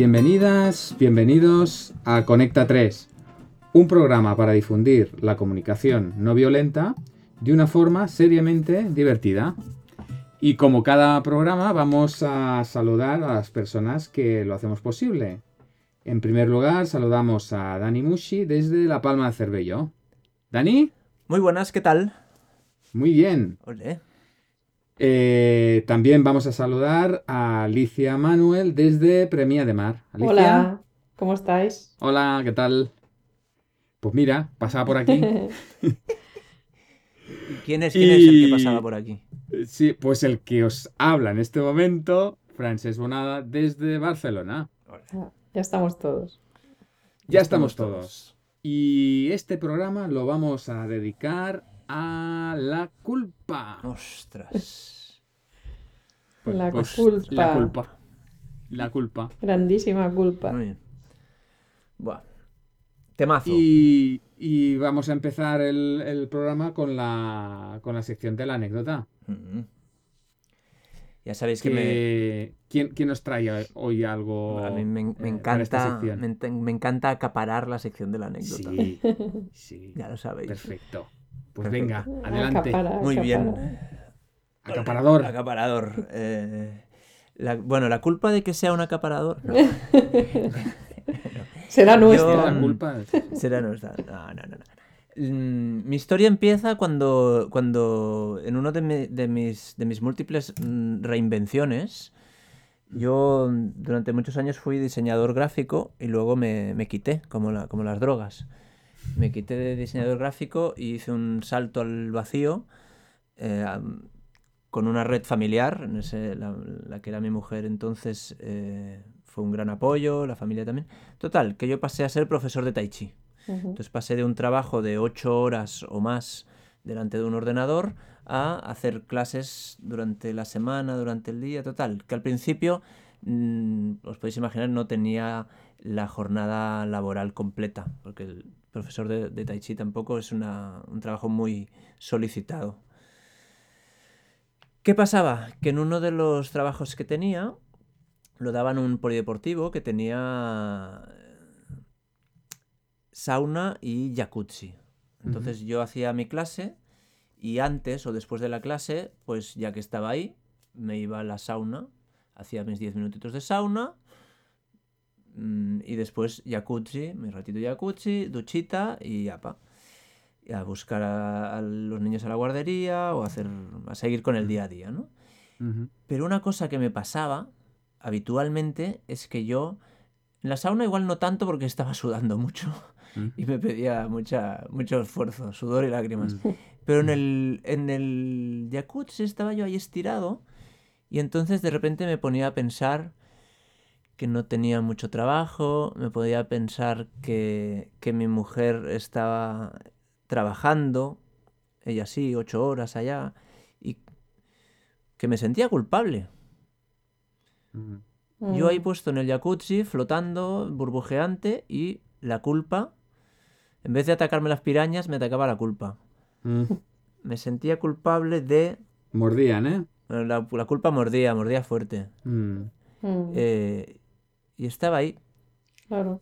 Bienvenidas, bienvenidos a Conecta 3, un programa para difundir la comunicación no violenta de una forma seriamente divertida. Y como cada programa vamos a saludar a las personas que lo hacemos posible. En primer lugar saludamos a Dani Mushi desde La Palma de Cervello. ¿Dani? Muy buenas, ¿qué tal? Muy bien. Olé. Eh, también vamos a saludar a Alicia Manuel desde Premia de Mar. Alicia. Hola, ¿cómo estáis? Hola, ¿qué tal? Pues mira, pasaba por aquí. ¿Quién es, quién es el que pasaba por aquí? Sí, pues el que os habla en este momento, Francesc Bonada, desde Barcelona. Ya estamos todos. Ya estamos todos. Y este programa lo vamos a dedicar a la culpa. Ostras. Pues- La pues, culpa. La culpa. La culpa. Grandísima culpa. Muy bien. Buah. Temazo. Y, y vamos a empezar el, el programa con la, con la sección de la anécdota. Mm. Ya sabéis que me, ¿quién, quién nos trae hoy algo? a mí me, me eh, encanta, me, encanta acaparar la sección de la anécdota. Sí, sí. Ya lo sabéis. Perfecto. Pues venga, adelante. Acapara, Muy bien. acapara. Acaparador. Acaparador. eh, la- bueno, la culpa de que sea un acaparador no, Será Yo- nuestra. La culpa. será nuestra. No, no, no. no. Mm, Mi historia empieza cuando, cuando en uno de, mi- de mis, de mis múltiples mm, reinvenciones, yo durante muchos años fui diseñador gráfico y luego me, me quité, como, la- como las drogas. Me quité de diseñador gráfico y hice un salto al vacío eh, con una red familiar, en ese- la, la que era mi mujer entonces eh, fue un gran apoyo, la familia también. Total, que yo pasé a ser profesor de tai chi. Entonces pasé de un trabajo de ocho horas o más delante de un ordenador a hacer clases durante la semana, durante el día, total. Que al principio, mm, os podéis imaginar, no tenía la jornada laboral completa, porque el profesor de, de Tai Chi tampoco es una- un trabajo muy solicitado. ¿Qué pasaba? Que en uno de los trabajos que tenía, lo daban un polideportivo que tenía sauna y jacuzzi. Entonces yo hacía mi clase y antes o después de la clase, pues ya que estaba ahí, me iba a la sauna, hacía mis 10 minutitos de sauna y después jacuzzi, mi ratito jacuzzi, duchita y apa. Y a buscar a, a los niños a la guardería o a, hacer, a seguir con el día a día, ¿no? Pero una cosa que me pasaba habitualmente es que yo, en la sauna igual no tanto porque estaba sudando mucho Mm. y me pedía mucha, mucho esfuerzo, sudor y lágrimas. Mm. Pero en el, en el jacuzzi estaba yo ahí estirado y entonces de repente me ponía a pensar que no tenía mucho trabajo, me podía pensar que, que mi mujer estaba trabajando, ella sí, ocho horas allá, y que me sentía culpable. Yo ahí Mm. puesto en el jacuzzi, flotando, burbujeante, y la culpa, en vez de atacarme las pirañas, me atacaba la culpa. Mm. Me sentía culpable de... Mordían, ¿eh? La, la culpa mordía, mordía fuerte. Mm, Eh, y estaba ahí. Claro.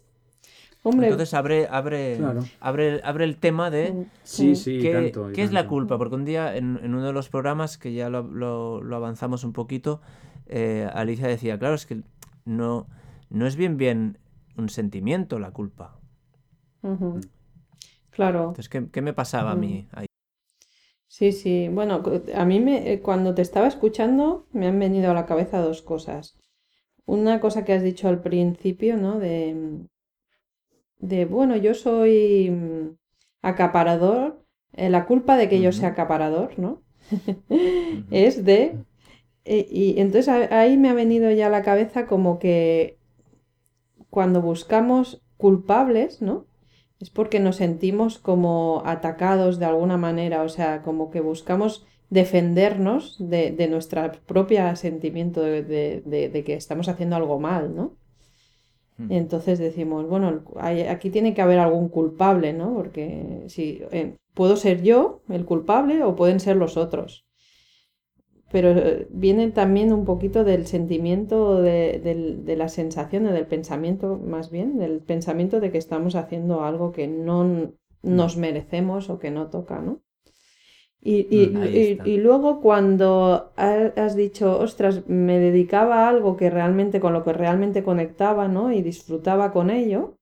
Hombre, Entonces abre, abre, Claro. abre, abre el tema de... Sí, sí, ¿Qué, tanto. qué es la culpa? Porque un día en, en uno de los programas, que ya lo, lo- lo avanzamos un poquito, eh, Alicia decía, claro, es que no, no es bien bien un sentimiento la culpa. Claro. Entonces, ¿qué, qué me pasaba a mí ahí? Sí, sí. Bueno, a mí me, eh, cuando te estaba escuchando me han venido a la cabeza dos cosas. Una cosa que has dicho al principio, ¿no? De, de bueno, yo soy mm, acaparador. eh, la culpa de que yo sea acaparador, ¿no? Es de... eh, y entonces ahí me ha venido ya a la cabeza como que cuando buscamos culpables, ¿no? Es porque nos sentimos como atacados de alguna manera, o sea, como que buscamos defendernos de, de nuestro propio sentimiento de, de- que estamos haciendo algo mal, ¿no? Ujú. Entonces decimos, bueno, hay- aquí tiene que haber algún culpable, ¿no? Porque si eh, puedo ser yo el culpable o pueden ser los otros. pero eh, viene también un poquito del sentimiento, de, la sensación, o del pensamiento más bien, del pensamiento de que estamos haciendo algo que no nos merecemos o que no toca, ¿no? Y, y- Mm, y- luego cuando ha- has dicho, ostras, me dedicaba a algo que realmente, con lo que realmente conectaba, ¿no? Y disfrutaba con ello,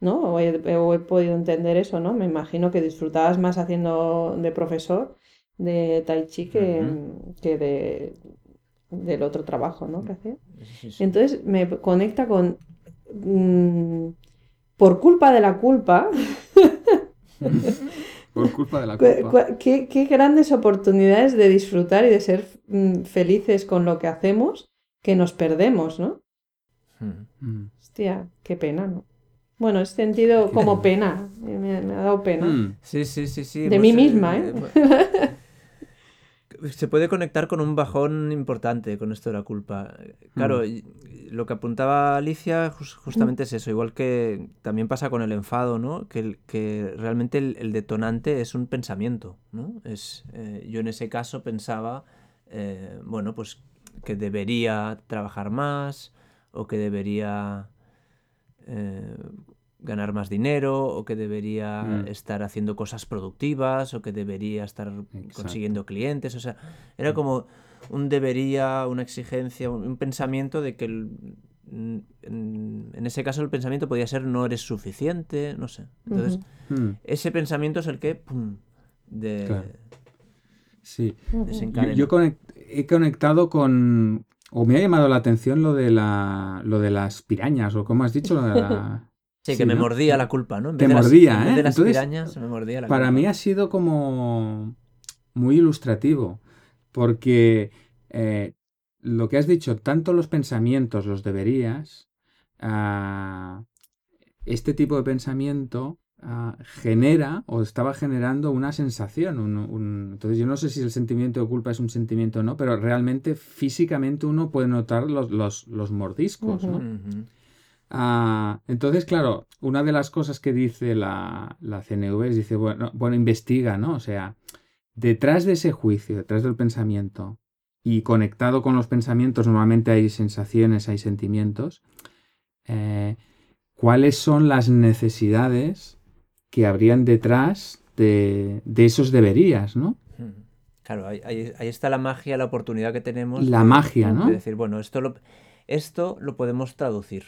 ¿no? O he, o he podido entender eso, ¿no? Me imagino que disfrutabas más haciendo de profesor de Tai Chi que, que de, del otro trabajo, ¿no? que hacía. Sí, sí. Entonces me conecta con, mm, por culpa de la culpa, Por culpa de la cu- culpa. cu- qué, qué grandes oportunidades de disfrutar y de ser mm, felices con lo que hacemos que nos perdemos, ¿no? Mm. Mm. Hostia, qué pena, ¿no? Bueno, he sentido como pena, me, me ha dado pena. Mm. Sí, sí, sí, sí. De pues, mí misma, ¿eh? bu- Se puede conectar con un bajón importante con esto de la culpa. Claro, Mm. lo que apuntaba Alicia jus- justamente es eso, igual que también pasa con el enfado, ¿no? Que, que realmente el, el detonante es un pensamiento, ¿no? Es, eh, yo en ese caso pensaba, eh, bueno, pues que debería trabajar más o que debería eh, ganar más dinero o que debería Mm. estar haciendo cosas productivas o que debería estar Exacto. consiguiendo clientes. O sea, era como un debería, una exigencia, un, un pensamiento de que el- en, ese caso el pensamiento podía ser no eres suficiente, no sé. Entonces. Mm. ese pensamiento es el que pum, de, Claro. Sí. Yo, he conectado con. O me ha llamado la atención lo de la. lo de las pirañas, o como has dicho, lo de la. Sí, sí, que me ¿no? mordía la culpa, ¿no? En Te vez las- mordía, en vez ¿eh? de las Entonces, pirañas, me mordía la Para culpa. mí ha sido como muy ilustrativo, porque eh, lo que has dicho, tanto los pensamientos, los deberías, ah, este tipo de pensamiento ah, genera o estaba generando una sensación. un- un- entonces yo no sé si el sentimiento de culpa es un sentimiento o no, pero realmente físicamente uno puede notar los, los, los mordiscos, ¿no? Ah, entonces, claro, una de las cosas que dice la, la CNV es, dice, bueno, bueno, investiga, ¿no? O sea, detrás de ese juicio, detrás del pensamiento, y conectado con los pensamientos, normalmente hay sensaciones, hay sentimientos, eh, ¿cuáles son las necesidades que habrían detrás de, de esos deberías, ¿no? Ujú. Claro, ahí, ahí- ahí está la magia, la oportunidad que tenemos La de- magia, ¿no? de decir, bueno, esto lo, esto lo podemos traducir.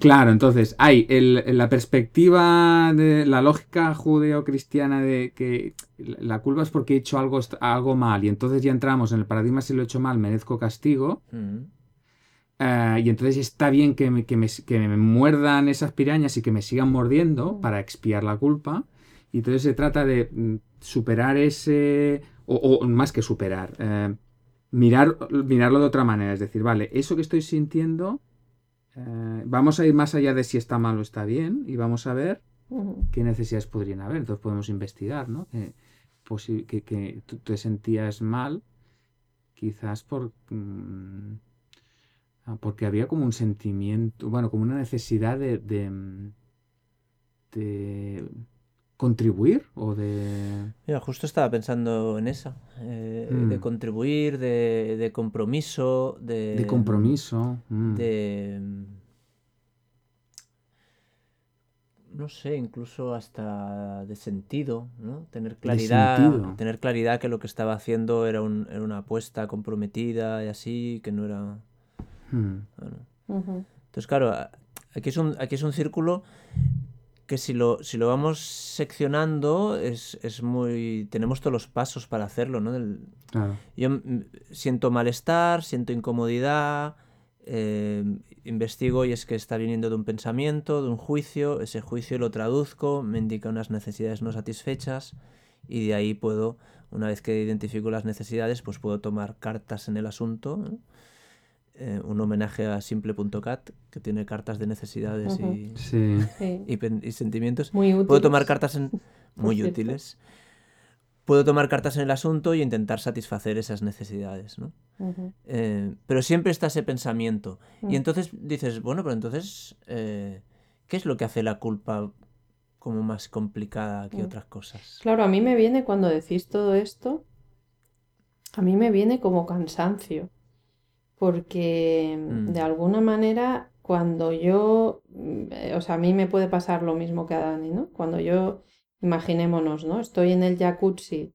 Claro, entonces hay el- la perspectiva de la lógica judeo-cristiana de que la culpa es porque he hecho algo, algo mal y entonces ya entramos en el paradigma si lo he hecho mal merezco castigo Ujú. eh, y entonces está bien que me, que, me, que me muerdan esas pirañas y que me sigan mordiendo para expiar la culpa y entonces se trata de mm, superar ese o, o más que superar eh, mirar, mirarlo de otra manera es decir vale eso que estoy sintiendo eh, vamos a ir más allá de si está mal o está bien y vamos a ver qué necesidades podrían haber. Entonces podemos investigar, ¿no? Que, posi- que, que tú te sentías mal, quizás por mm, ah, porque había como un sentimiento, bueno, como una necesidad de, de, mm, de contribuir o de... Mira, justo estaba pensando en eso, eh, Mm. de contribuir, de, de compromiso, de... de compromiso. mm. de... No sé, incluso hasta de sentido, ¿no? Tener claridad, sentido. tener claridad que lo que estaba haciendo era, un- era una apuesta comprometida y así, que no era... Mm. bueno. Entonces, claro, aquí es un, aquí es un círculo que si lo, si lo vamos seccionando es, es muy... Tenemos todos los pasos para hacerlo, ¿no? Del- Claro. yo siento malestar, siento incomodidad, eh, investigo y es que está viniendo de un pensamiento, de un juicio, ese juicio lo traduzco, me indica unas necesidades no satisfechas y de ahí puedo, una vez que identifico las necesidades, pues puedo tomar cartas en el asunto. ¿no? Eh, un homenaje a simple.cat, que tiene cartas de necesidades y, Sí. Sí. y pen- y sentimientos. Muy útil. Puedo tomar cartas en... muy útiles. Puedo tomar cartas en el asunto y intentar satisfacer esas necesidades, ¿no? Eh, pero siempre está ese pensamiento. Mm. Y entonces dices, bueno, pero entonces, eh, ¿qué es lo que hace la culpa como más complicada que Mm. otras cosas? Claro, a mí me viene cuando decís todo esto, a mí me viene como cansancio, porque Mm. de alguna manera cuando yo, mm, eh, o sea, a mí me puede pasar lo mismo que a Dani, ¿no? Cuando yo, imaginémonos, ¿no? Estoy en el jacuzzi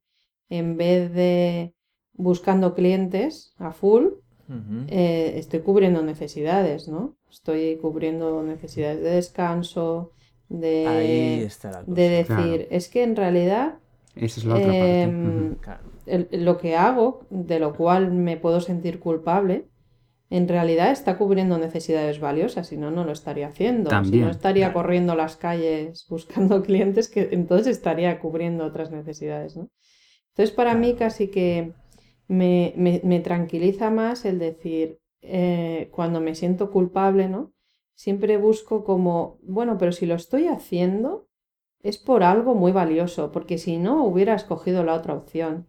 en vez de buscando clientes a full, eh, estoy cubriendo necesidades, ¿no? Estoy cubriendo necesidades de descanso, Ahí de, está la cosa. de decir, Claro. es que en realidad Esa es la otra parte. em, Ujú. Claro. el- lo que hago, de lo cual me puedo sentir culpable, en realidad está cubriendo necesidades valiosas, si no, no lo estaría haciendo. Si no estaría claro. corriendo las calles buscando clientes, que entonces estaría cubriendo otras necesidades, ¿no? Entonces, para mí casi que me, me- me tranquiliza más el decir, eh, cuando me siento culpable, ¿no? Siempre busco como, bueno, pero si lo estoy haciendo, es por algo muy valioso, porque si no, hubiera escogido la otra opción.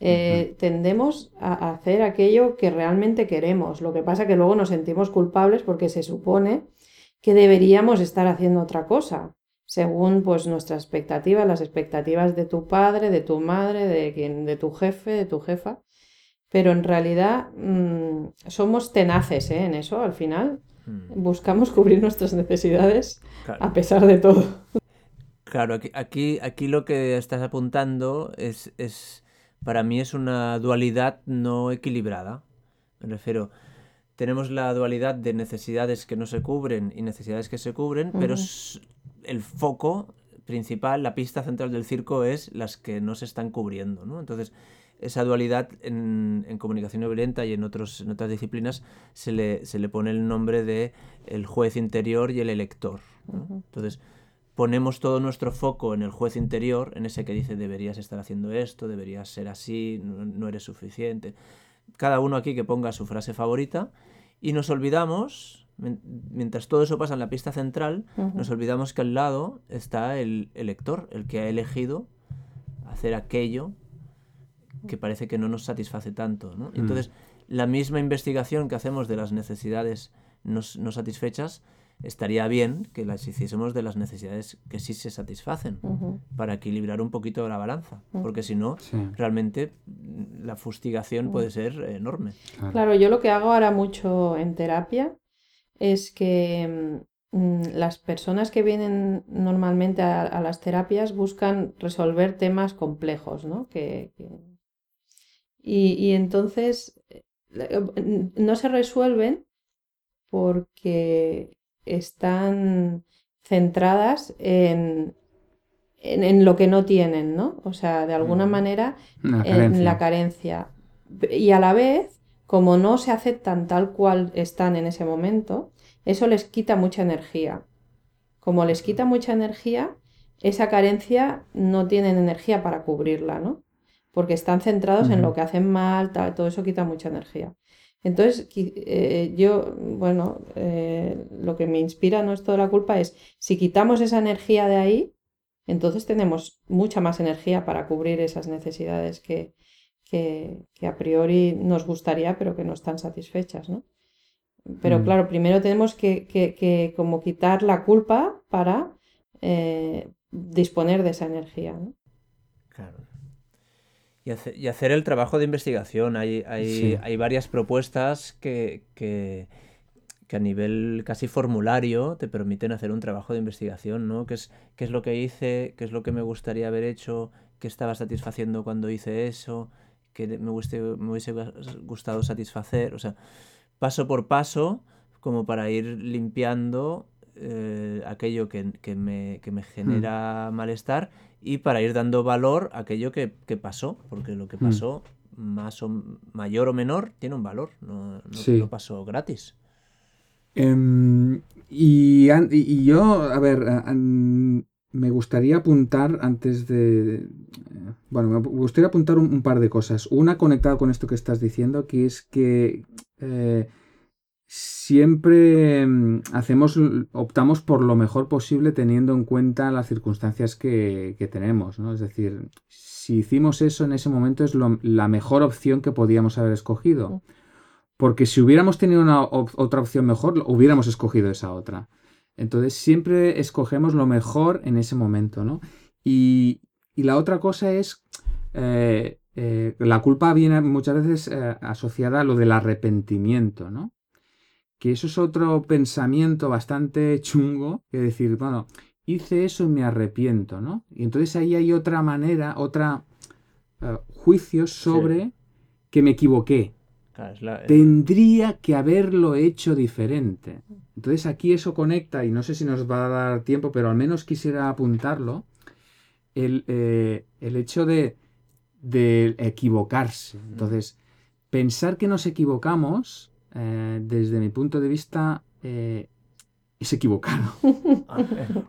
Eh, Tendemos a hacer aquello que realmente queremos. Lo que pasa que luego nos sentimos culpables porque se supone que deberíamos estar haciendo otra cosa, según pues nuestras expectativas, las expectativas de tu padre, de tu madre, de quien, de tu jefe, de tu jefa. Pero en realidad mm, somos tenaces, ¿eh? en eso, al final. Mm, Buscamos cubrir nuestras necesidades claro. a pesar de todo. Claro, aquí, aquí, aquí lo que estás apuntando es, es, para mí es una dualidad no equilibrada. Me refiero, tenemos la dualidad de necesidades que no se cubren y necesidades que se cubren, pero el foco principal, la pista central del circo es las que no se están cubriendo, ¿no? Entonces, esa dualidad en, en comunicación no violenta y en, otros, en otras disciplinas se le, se le pone el nombre de el juez interior y el elector. Entonces, ponemos todo nuestro foco en el juez interior, en ese que dice deberías estar haciendo esto, deberías ser así, no, no eres suficiente. Cada uno aquí que ponga su frase favorita y nos olvidamos, mien- mientras todo eso pasa en la pista central, nos olvidamos que al lado está el elector, el que ha elegido hacer aquello que parece que no nos satisface tanto. Mm. Entonces, la misma investigación que hacemos de las necesidades no satisfechas, estaría bien que las hiciésemos de las necesidades que sí se satisfacen, para equilibrar un poquito la balanza, Mm. porque si no, Sí, realmente mm, la fustigación puede ser enorme. claro. Claro, yo lo que hago ahora mucho en terapia es que mm, las personas que vienen normalmente a, a las terapias buscan resolver temas complejos, ¿no? Que, que- Y, y entonces eh, eh, no se resuelven porque están centradas en, en, en lo que no tienen, ¿no? O sea, de alguna Ujú. manera en la carencia. Y a la vez, como no se aceptan tal cual están en ese momento, eso les quita mucha energía. Como les quita mucha energía, esa carencia no tienen energía para cubrirla, ¿no? Porque están centrados en lo que hacen mal, tal, todo eso quita mucha energía. Entonces, eh, yo, bueno, eh, lo que me inspira no esto de la culpa es, si quitamos esa energía de ahí, entonces tenemos mucha más energía para cubrir esas necesidades que, que, que a priori nos gustaría, pero que no están satisfechas, ¿no? Pero Mm. claro, primero tenemos que, que- que como quitar la culpa para eh, disponer de esa energía, ¿no? Claro. Y, hace- y hacer el trabajo de investigación. Hay, hay, Sí. hay varias propuestas que, que, que a nivel casi formulario te permiten hacer un trabajo de investigación, ¿no? ¿Qué es, qué es lo que hice? ¿Qué es lo que me gustaría haber hecho? ¿Qué estaba satisfaciendo cuando hice eso? ¿Qué me, hubiese, me hubiese gustado satisfacer? O sea, paso por paso, como para ir limpiando eh, aquello que, que me, que me genera malestar y para ir dando valor a aquello que, que pasó, porque lo que Mm. pasó, más o mayor o menor, tiene un valor, no, no- Sí. no pasó gratis. Em, y, y- yo, a ver, me gustaría apuntar antes de... Bueno, me gustaría apuntar un, un par de cosas. Una conectada con esto que estás diciendo, que es que eh, siempre mm, hacemos, optamos por lo mejor posible teniendo en cuenta las circunstancias que, que tenemos, ¿no? Es decir, si hicimos eso en ese momento es lo- la mejor opción que podíamos haber escogido. Porque si hubiéramos tenido una op- otra opción mejor, hubiéramos escogido esa otra. Entonces siempre escogemos lo mejor en ese momento, ¿no? Y, y la otra cosa es, eh, eh, la culpa viene muchas veces eh, asociada a lo del arrepentimiento, ¿no? Que eso es otro pensamiento bastante chungo, que decir, bueno, hice eso y me arrepiento, ¿no? Y entonces ahí hay otra manera, otra eh, juicio sobre que me equivoqué. La- Tendría que haberlo hecho diferente. Entonces aquí eso conecta, y no sé si nos va a dar tiempo, pero al menos quisiera apuntarlo, el, eh, el hecho de, de equivocarse. Entonces, pensar que nos equivocamos, eh, desde mi punto de vista, eh, es equivocado.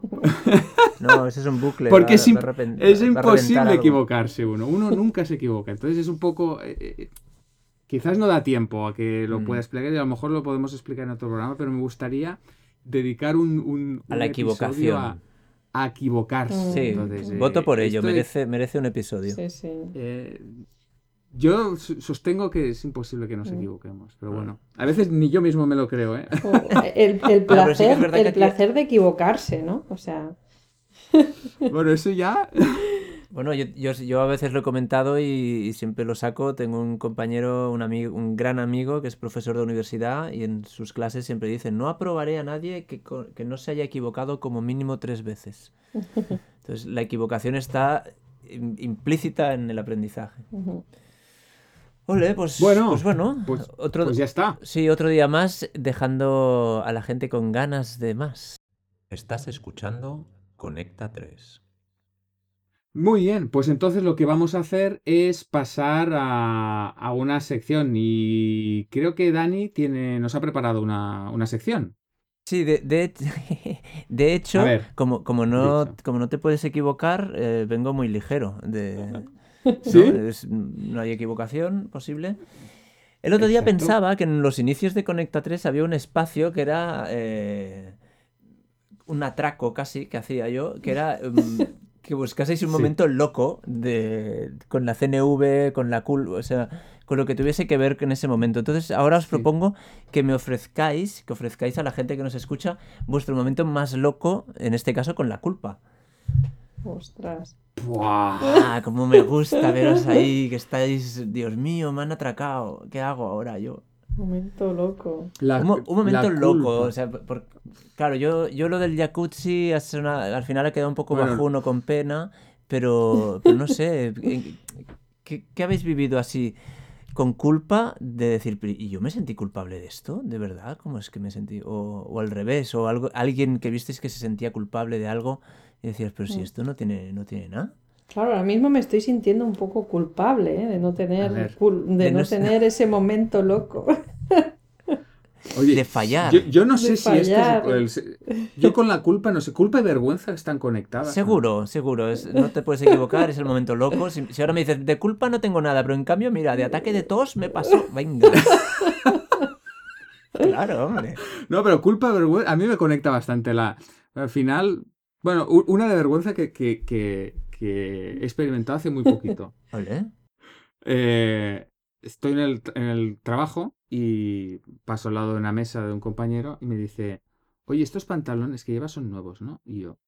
No, ese es un bucle. Porque va- es, imp- es imposible equivocarse uno. Uno nunca se equivoca. Entonces es un poco... eh, quizás no da tiempo a que lo Mm. pueda explicar y a lo mejor lo podemos explicar en otro programa, pero me gustaría dedicar un... un- A un la equivocación. A, a equivocarse. Sí, Entonces, eh, voto por ello, es- merece, merece un episodio. Sí, sí. Yo sostengo que es imposible que nos Mm. equivoquemos, pero bueno, a veces ni yo mismo me lo creo, ¿eh? O El, el sí placer, que el placer de equivocarse, ¿no? O sea, Bueno, eso ya... Bueno, yo, yo, yo a veces lo he comentado y, y siempre lo saco. Tengo un compañero, un amigo, un gran amigo que es profesor de universidad y en sus clases siempre dice, no aprobaré a nadie que, que no se haya equivocado como mínimo tres veces. Entonces, la equivocación está im- implícita en el aprendizaje. ujú. Ole, pues Bueno, pues bueno, Pues, otro, pues ya está. sí, otro día más dejando a la gente con ganas de más. Estás escuchando Conecta 3. Muy bien, pues entonces lo que vamos a hacer es pasar a, a una sección y creo que Dani tiene, nos ha preparado una, una sección. Sí, de, de, de hecho, A ver, como, como, no, como no te puedes equivocar, eh, vengo muy ligero. De, Es- no hay equivocación posible. El otro día Exacto. pensaba que en los inicios de Conecta 3 había un espacio que era eh, un atraco casi que hacía yo, que era mm, que buscaseis un Sí. momento loco de, con la CNV, con la CUL, o sea, con lo que tuviese que ver en ese momento. Entonces, ahora os Sí. propongo que me ofrezcáis, que ofrezcáis a la gente que nos escucha vuestro momento más loco, en este caso con la culpa. Ostras. ¡Buah! Ah, como me gusta veros ahí, que estáis, Dios mío, me han atracado. ¿Qué hago ahora yo? Momento loco. La- Un, un momento loco, o sea, por- claro, yo, yo lo del jacuzzi es una- al final he quedado un poco Bueno. bajuno con pena, pero, pero no sé, ¿en- ¿qué, qué habéis vivido así con culpa de decir, "Pero, ¿y yo me sentí culpable de esto? ¿De verdad? ¿Cómo es que me sentí? O, o al revés, o algo, alguien que visteis que se sentía culpable de algo y decías, pero si Mm. esto no tiene, no tiene nada. Claro, ahora mismo me estoy sintiendo un poco culpable, ¿eh? De no tener, ver. cul- de De no tener ese momento loco. Oye, de fallar. Yo, yo no sé De si esto es el- yo con la culpa, no sé, culpa y vergüenza están conectadas. ¿no? Seguro, seguro. es- no te puedes equivocar, es el momento loco. Si, si ahora me dices, de culpa no tengo nada, pero en cambio, mira, de ataque de tos me pasó. Venga. Claro, hombre. No, pero culpa, vergüenza, a mí me conecta bastante la... Al final, bueno, una de vergüenza que, que, que- que he experimentado hace muy poquito. Ole. Eh, estoy en el, en el trabajo y paso al lado de una mesa de un compañero y me dice, oye, estos pantalones que llevas son nuevos, ¿no? Y yo,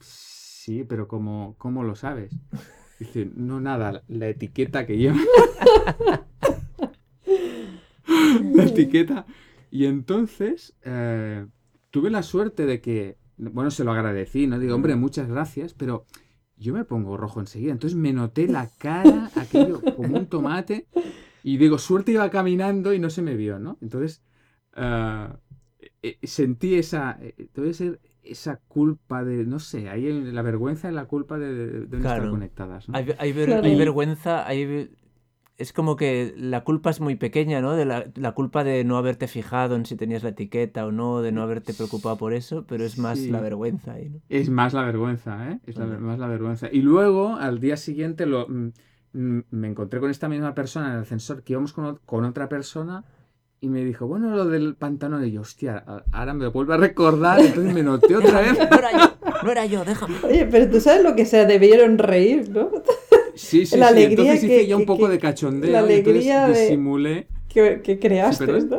sí, pero ¿cómo, cómo lo sabes? Dice, no, nada, la etiqueta que lleva. la etiqueta. Y entonces eh, tuve la suerte de que, bueno, se lo agradecí, ¿no? Digo, hombre, muchas gracias, pero yo me pongo rojo enseguida. Entonces me noté la cara, aquello como un tomate, y digo, suerte iba caminando y no se me vio, ¿no? Entonces ah, eh, sentí esa, eh, debe ser esa culpa de, no sé, ahí en- la vergüenza y la culpa de, de- de no estar conectadas, ¿no? Hay, hay ver- Claro. hay vergüenza, hay... Es como que la culpa es muy pequeña, ¿no? De la, la culpa de no haberte fijado en si tenías la etiqueta o no, de no haberte preocupado por eso, pero es más Sí. la vergüenza ahí, ¿no? Es más la vergüenza, ¿eh? Es la- más la vergüenza. Y luego, al día siguiente, lo, mm, mm, me encontré con esta misma persona en el ascensor, que íbamos con, con otra persona, y me dijo, bueno, lo del pantalón. Y yo, hostia, ahora me vuelve a recordar, entonces me noté otra vez. No era yo, no era yo, déjame. Oye, pero tú sabes lo que se debieron reír, ¿no? Sí, sí, La sí. alegría Entonces hice que- ya un que- poco que- de cachondeo, la y entonces alegría de- disimulé. Que, que creaste, perdón. ¿no?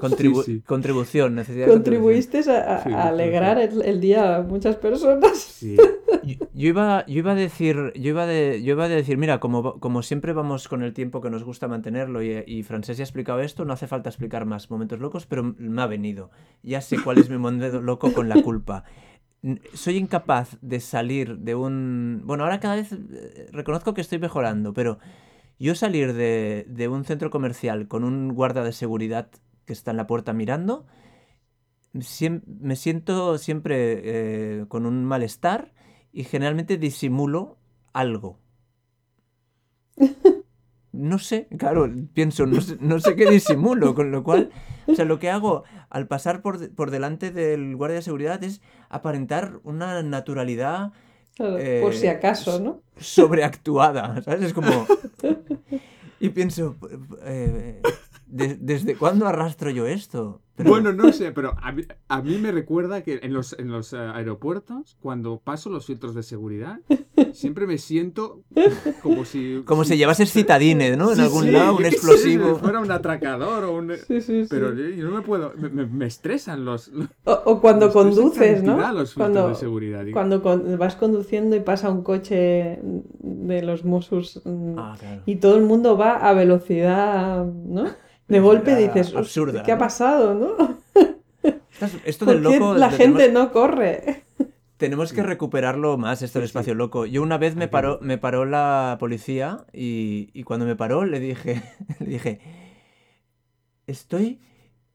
Contribu- Sí, sí. Contribución, necesidad de Contribuiste a, a- Sí, alegrar el, el día a muchas personas. Sí. Yo, yo iba, yo iba a decir, yo iba, de, yo iba a decir, mira, como, como siempre vamos con el tiempo que nos gusta mantenerlo y, y Francés ya ha explicado esto, no hace falta explicar más momentos locos, pero me ha venido. Ya sé cuál es mi momento loco con la culpa. Soy incapaz de salir de un... Bueno, ahora cada vez eh, reconozco que estoy mejorando, pero yo salir de, de un centro comercial con un guarda de seguridad que está en la puerta mirando, me siento siempre eh, con un malestar y generalmente disimulo algo. No sé, claro, pienso, no sé, no sé qué disimulo, con lo cual, o sea, lo que hago al pasar por, de- por delante del guardia de seguridad es aparentar una naturalidad Eh, por si acaso, ¿no? sobreactuada, ¿sabes? Es como... Y pienso, eh, ¿de- ¿desde cuándo arrastro yo esto? Pero- Bueno, no sé, pero a mí, a mí me recuerda que en los, en los eh, aeropuertos, cuando paso los filtros de seguridad, siempre me siento como si... Como si llevases citadines, ¿no? En Sí, algún sí, lado, un explosivo. si fuera un atracador o un... Sí, sí, sí. Pero yo, yo no me puedo... Me, me- me estresan los... O, o cuando conduces, ¿no? los Cuando, de seguridad. digo. cuando con- vas conduciendo y pasa un coche de los Mossos mm, Ah, claro. y todo el mundo va a velocidad, ¿no? De golpe dices, absurda, ¿qué ha ¿no? pasado, no? Esto ¿Por del loco... la gente tenemos, no corre? Tenemos que recuperarlo más, esto del Sí, sí. espacio loco. Yo una vez me paró, me paró la policía y, y cuando me paró le dije, le dije, estoy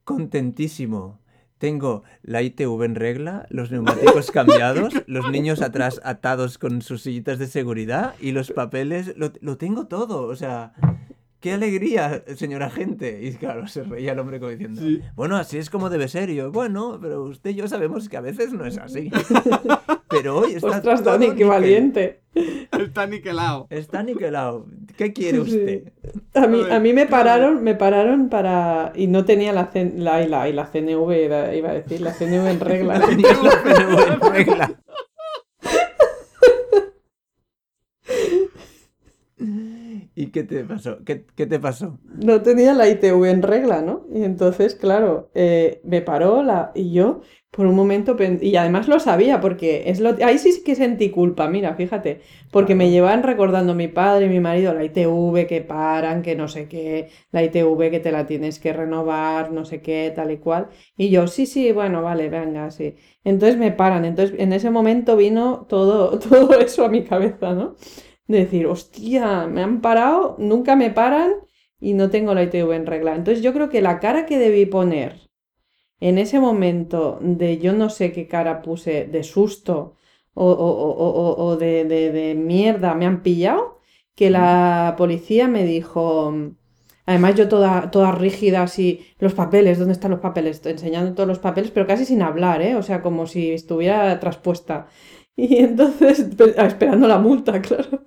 contentísimo. Tengo la ITV en regla, los neumáticos cambiados, los niños atrás atados con sus sillitas de seguridad y los papeles, lo, lo tengo todo. O sea, qué alegría, señor agente. Y claro, se reía el hombre como diciendo, Sí. bueno, así es como debe ser. Y yo, bueno, pero usted y yo sabemos que a veces no es así. pero hoy está Ostras, Dani, qué valiente. Está niquelado. Está niquelado. ¿Qué quiere Sí. usted? A mí, a mí me pararon, me pararon para... Y no tenía la, C- la, y la, la CNV, iba a decir, la CNV en regla. La PNV en regla. ¿Y qué te pasó? ¿Qué, qué te pasó? No tenía la ITV en regla, ¿no? Y entonces, claro, eh, me paró la... y yo por un momento... Y además lo sabía, porque es lo... ahí sí que sentí culpa, mira, fíjate. Porque me llevan recordando mi padre y mi marido la ITV, que paran, que no sé qué, la ITV que te la tienes que renovar, no sé qué, tal y cual. Y yo, sí, sí, bueno, vale, venga, sí. Entonces me paran. Entonces en ese momento vino todo, todo eso a mi cabeza, ¿no? De decir, hostia, me han parado, nunca me paran y no tengo la ITV en regla. Entonces yo creo que la cara que debí poner en ese momento de yo no sé qué cara puse, de susto o, o- o- o- o de, de- de mierda, me han pillado, que la policía me dijo, además yo toda, toda rígida así, los papeles, ¿dónde están los papeles? Enseñando todos los papeles, pero casi sin hablar, ¿eh? O sea, como si estuviera traspuesta. Y entonces, pe- ah, esperando la multa, claro,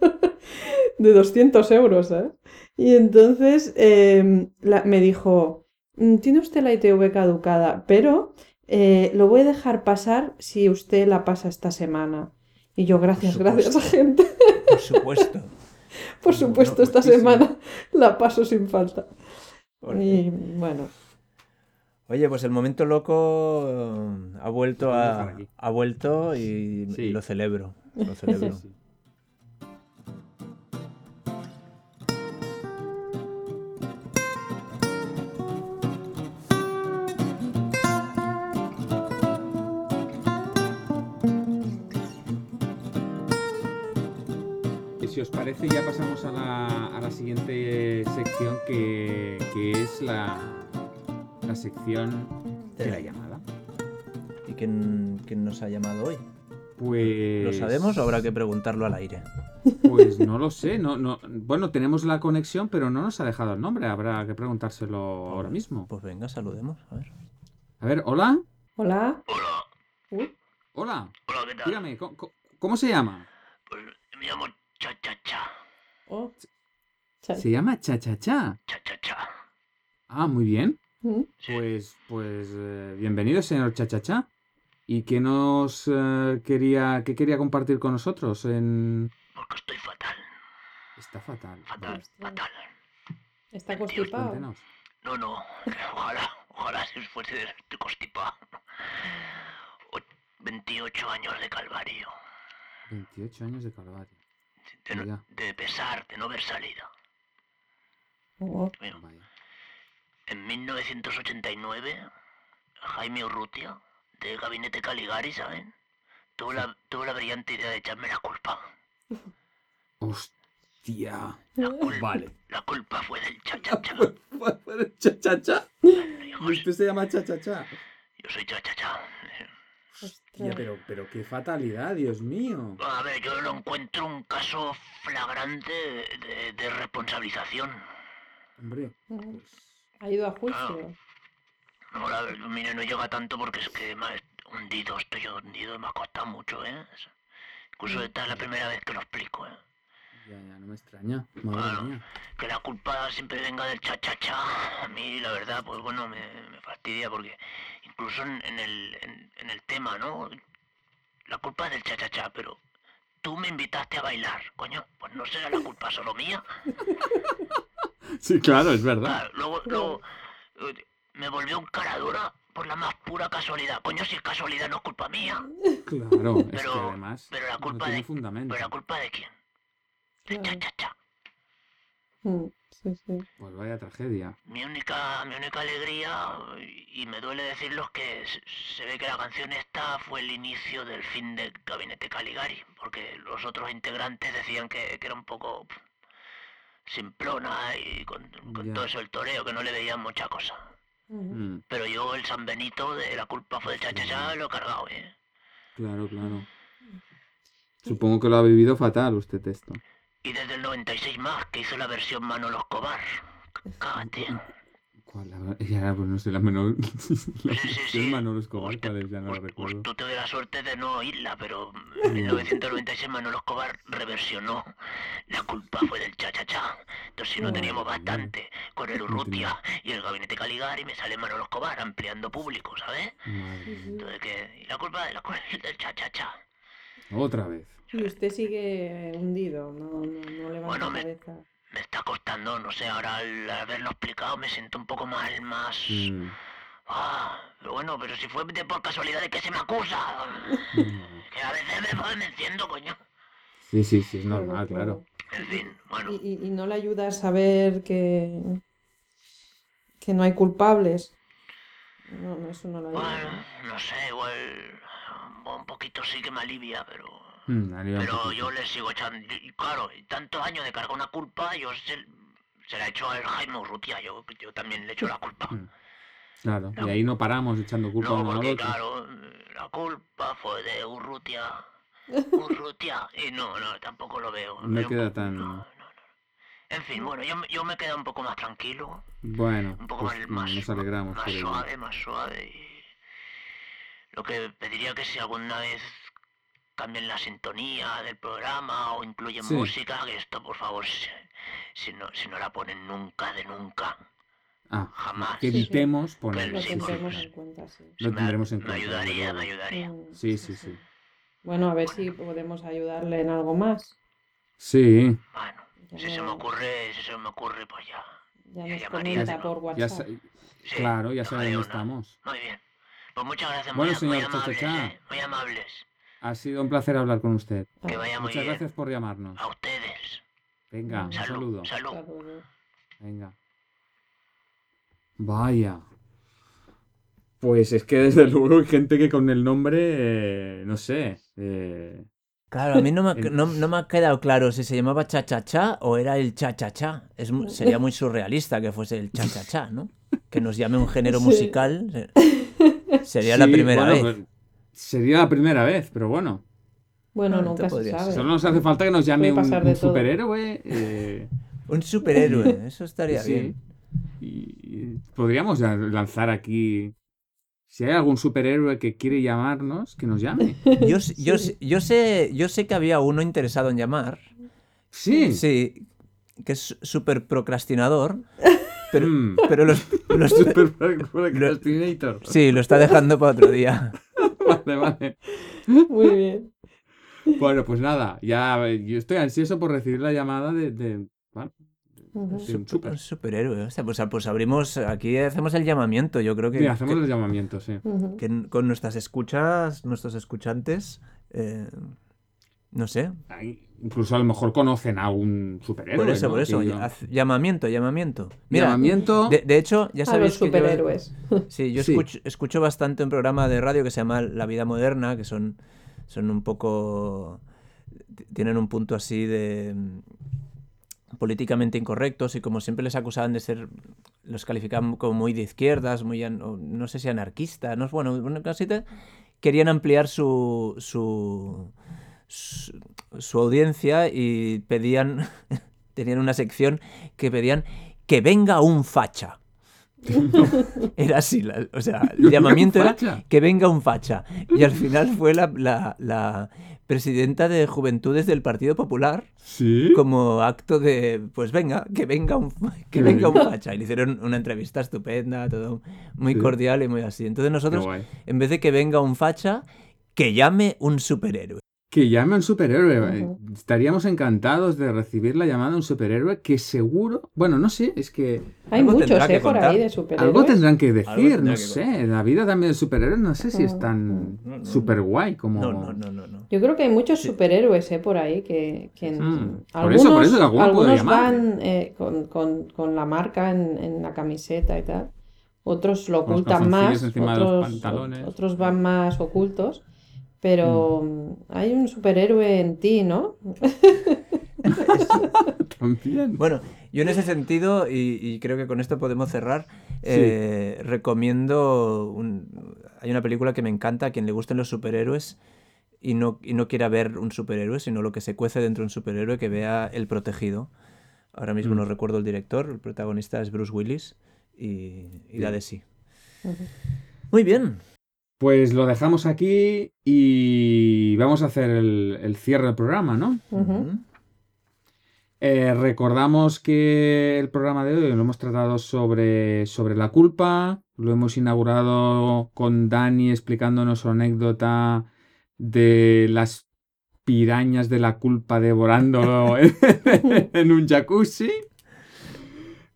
de 200 euros, ¿eh? Y entonces eh, la- me dijo, "Mm, tiene usted la ITV caducada, pero eh, lo voy a dejar pasar si usted la pasa esta semana. Y yo, gracias, gracias, gente. Por supuesto. Por No, supuesto, esta semana la paso sin falta. Porque- Y bueno, Oye, pues el momento loco eh, ha vuelto a ha vuelto y, Sí. y lo celebro. Lo celebro. Sí. Y si os parece, ya pasamos a la, a la siguiente sección que, que es la, la sección de la llamada. ¿Y quién, quién nos ha llamado hoy? Pues. ¿Lo sabemos o habrá que preguntarlo al aire? Pues no lo sé. No, no, bueno, tenemos la conexión, pero no nos ha dejado el nombre. Habrá que preguntárselo ahora mismo. Pues venga, saludemos. A ver. A ver, hola. hola. Hola, Hola. hola, ¿qué tal? Dígame, ¿cómo, cómo- cómo se llama? Pues me llamo Cha Cha Cha. oh. Se llama Cha Cha Cha. Cha Cha Cha. Ah, muy bien. Pues, pues, eh, bienvenido, señor Cha Cha Cha. ¿Y qué nos eh, quería, qué quería compartir con nosotros? En... Porque estoy fatal, Está fatal. fatal, fatal. Está constipado. Cuéntenos. No, no, ojalá, Ojalá se fuese de constipado. O- 28 años de calvario. 28 años de calvario. De, no- Oiga. de pesar, de no ver salida. Oh, Bueno, Vaya. En 1989, Jaime Urrutia, de Gabinete Caligari, ¿saben? Tuvo la, tuvo la brillante idea de echarme la culpa. Hostia. La culpa, Vale. la culpa fue del cha-cha-cha. Cha cha cha. Hijos, Usted se llama cha cha cha. yo soy cha-cha-cha. Hostia, pero, pero qué fatalidad, Dios mío. A ver, yo lo encuentro un caso flagrante de, de responsabilización. Hombre, pues. Ha ido a juicio. No, la mire, no llega tanto porque es que me ha hundido, estoy hundido, me ha costado mucho, ¿eh? Incluso esta es la primera vez que lo explico, ¿eh? Ya, ya, no me extraña. Madre Claro. mía. Que la culpa siempre venga del cha-cha-cha. A mí, la verdad, pues bueno, me, me fastidia porque incluso en, en el, en, en el tema, ¿no? La culpa es del cha-cha-cha, pero tú me invitaste a bailar, coño. Pues no será la culpa solo mía. Sí, claro, es verdad. Claro, luego, luego eh, me volvió un cara dura por la más pura casualidad. Coño, si es casualidad no es culpa mía. Claro, es que Pero- además pero la no culpa tiene de- fundamento. ¿Pero la culpa de quién? De Claro. cha-cha-cha. Mm, Sí, sí. Pues vaya tragedia. Mi única, mi única alegría, y me duele decirlo, es que se, se ve que la canción esta fue el inicio del fin del gabinete Caligari, porque los otros integrantes decían que, que era un poco simplona y con, todo eso el toreo, que no le veían mucha cosa. Mm, Pero yo el San Benito de la culpa fue de cha-cha-cha lo he cargado, ¿eh? claro, claro. Supongo que lo ha vivido fatal usted esto. Y desde el 96 más, que hizo la versión Manolo Escobar. Cágate. ¿Cuál? La- Ya, pues no sé, la menor. la Sí, sí, sí. Manolo Escobar, Usted- ¿cuál es? Ya no la recuerdo. Tú tuve la suerte de no oírla, pero en 1996 Manolo Escobar reversionó La culpa fue del cha-cha-cha. Entonces si no teníamos bastante con el Urrutia y el gabinete Caligari, me sale Manolo Escobar ampliando público, ¿sabes? Entonces que y la culpa, la culpa es del cha-cha-cha. Otra vez. Y usted sigue hundido, no, no, no levanta Bueno, me- cabeza. Me está costando, no sé, ahora al haberlo explicado me siento un poco mal, más... Mm, Ah, pero bueno, pero si fue de por casualidad de que se me acusa. mm. Que a veces me, me enciendo, coño. Sí, sí, sí, es normal, claro. En fin, bueno. Y, y- y no le ayuda a saber que, que no hay culpables. No, no, eso no le ayuda. Bueno, no sé, igual un poquito sí que me alivia, pero Mm, pero yo le sigo echando, y claro, tantos años de cargar una culpa, yo se, se la he hecho al Jaime Urrutia, yo, yo también le echo la culpa. Mm, Claro, No. y ahí no paramos echando culpa No, uno al porque otro. claro, la culpa fue de Urrutia, Urrutia, y no, no, tampoco lo veo. No queda tan- no, no, no. En fin, bueno, yo, me- yo me quedo un poco más tranquilo, Bueno, un poco pues más, nos alegramos más suave, más suave. Y lo que pediría que si alguna vez cambian la sintonía del programa o incluyen Sí. música, que esto por favor, si, si no, si no la ponen nunca de nunca, Ah, jamás. que Sí, sí. evitemos. Lo sí, sí, sí. tendremos pues, en cuenta, sí. Lo me- tendremos en me cuenta, desde ayudaría, me luego. ayudaría. Mm, Sí, sí, sí. Bueno, a ver si podemos ayudarle en algo más. Sí, Bueno, Ya, si se me no- ocurre, si se me ocurre, pues ya. ya ya nos comenta por ya WhatsApp. sa- Sí, claro, ya no sabe creo, dónde estamos. Muy bien. Pues muchas gracias, Bueno, muy, señor muy amables. ¿eh? Muy amables. Ha sido un placer hablar con usted. Que vaya muy Muchas bien. gracias por llamarnos. A ustedes. Venga, un Salud, saludo. Salud. saludos. Venga. Vaya. Pues es que desde luego hay gente que con el nombre, eh, no sé, eh, Claro, a mí no me, ha, En- no, no me ha quedado claro si se llamaba cha-cha-cha o era el cha-cha-cha. Sería muy surrealista que fuese el cha-cha-cha, ¿no? Que nos llame un género Sí. musical. se- Sería la primera bueno, vez. pues, sería la primera vez, pero bueno. Bueno, nunca se sabe. Solo nos hace falta que nos llame un, superhéroe. eh, Un superhéroe, eso estaría sí. bien. Y, y podríamos lanzar aquí. Si hay algún superhéroe que quiere llamarnos, que nos llame. Yo, yo, s- yo, sé, yo sé que había uno interesado en llamar. Sí. Sí, que es súper procrastinador. Pero, Mm. pero los, los- Super procrastinator. sí, lo está dejando para otro día. Vale, vale. Muy bien. Bueno, pues nada, ya yo estoy ansioso por recibir la llamada de, de- bueno. Sí, un Super- súper. un superhéroe. O sea, pues, pues abrimos, aquí hacemos el llamamiento. Yo creo que, Mira, hacemos que- el llamamiento, sí. Que con nuestras escuchas, nuestros escuchantes, eh, no sé. Ahí, incluso a lo mejor conocen a un superhéroe. Por eso, ¿no? por eso. Yo- llamamiento, llamamiento. Mira, llamamiento. de, de hecho, ya A sabéis los que yo- superhéroes. Sí, yo Sí. escucho, escucho bastante un programa de radio que se llama La Vida Moderna, que son, son un poco... tienen un punto así de mm, políticamente incorrectos y como siempre les acusaban de ser, los calificaban como muy de izquierdas, muy, an- no sé si anarquistas, no, bueno, una cosita, querían ampliar su, su, su, su audiencia y pedían, tenían una sección que pedían que venga un facha. Era así, la- o sea, el llamamiento era que venga un facha. Y al final fue la, la- la presidenta de Juventudes del Partido Popular Sí. como acto de, pues venga, que venga un, que venga un facha. Y le hicieron una entrevista estupenda, todo muy Sí. cordial y muy así. Entonces nosotros, en vez de que venga un facha, que llame un superhéroe. Que llame a un superhéroe. Ujú. Estaríamos encantados de recibir la llamada de un superhéroe que seguro. Bueno, no sé, es que Hay muchos, eh, por ahí de superhéroes. algo tendrán que decir, no que sé. La vida también de superhéroes, no sé si es tan No, no, super guay como. No, no, no, no. no. Yo creo que hay muchos superhéroes eh, por ahí que, que Mm. Por algunos, eso- por eso que alguno puede algunos llamar. van eh, con, con- con la marca en, en la camiseta y tal. Otros lo ocultan más, otros, otros van más ocultos. Pero mm, hay un superhéroe en ti, ¿no? También. Bueno, yo en ese sentido, y, y creo que con esto podemos cerrar, eh, recomiendo, un- hay una película que me encanta, a quien le gusten los superhéroes y no, y no quiera ver un superhéroe, sino lo que se cuece dentro de un superhéroe, que vea El Protegido. Ahora mismo Mm. no recuerdo el director, el protagonista es Bruce Willis y, y da de sí. Muy bien. Pues lo dejamos aquí y vamos a hacer el, el cierre del programa, ¿no? Eh, recordamos que el programa de hoy lo hemos tratado sobre, sobre la culpa, lo hemos inaugurado con Dani explicándonos su anécdota de las pirañas de la culpa devorándolo en un jacuzzi.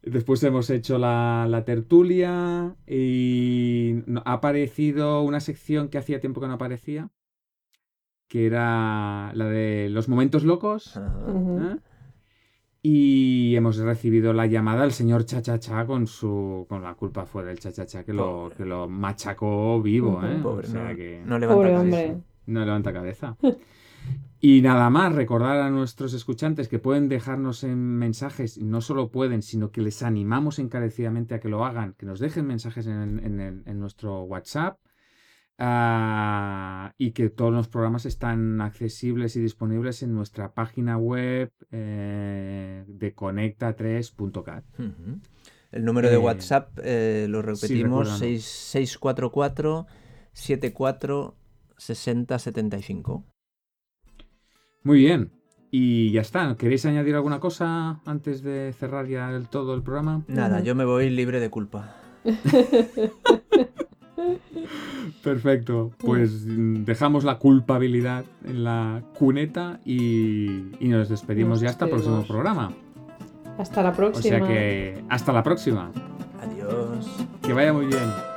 Después hemos hecho la, la tertulia y ha aparecido una sección que hacía tiempo que no aparecía, que era la de los momentos locos. Ujú. ¿eh? Y hemos recibido la llamada del señor Chachacha con su con la culpa fue del Chachacha que lo, que lo machacó vivo. ¿eh? Pobre, o sea no, que no levanta Pobre cabeza. hombre. no levanta cabeza. Y nada más, recordar a nuestros escuchantes que pueden dejarnos en mensajes, y no solo pueden, sino que les animamos encarecidamente a que lo hagan, que nos dejen mensajes en, en el- en nuestro WhatsApp ah, y que todos los programas están accesibles y disponibles en nuestra página web eh, de conecta3.cat. Ujú. El número de Eh, WhatsApp eh, lo repetimos. 6- 644 74 60 75. Muy bien. Y ya está. ¿Queréis añadir alguna cosa antes de cerrar ya del todo el programa? Nada, yo me voy libre de culpa. Perfecto. Pues dejamos la culpabilidad en la cuneta y, y nos despedimos Nos ya hasta el próximo programa. Hasta la O próxima. sea que hasta la próxima. Adiós. Que vaya muy bien.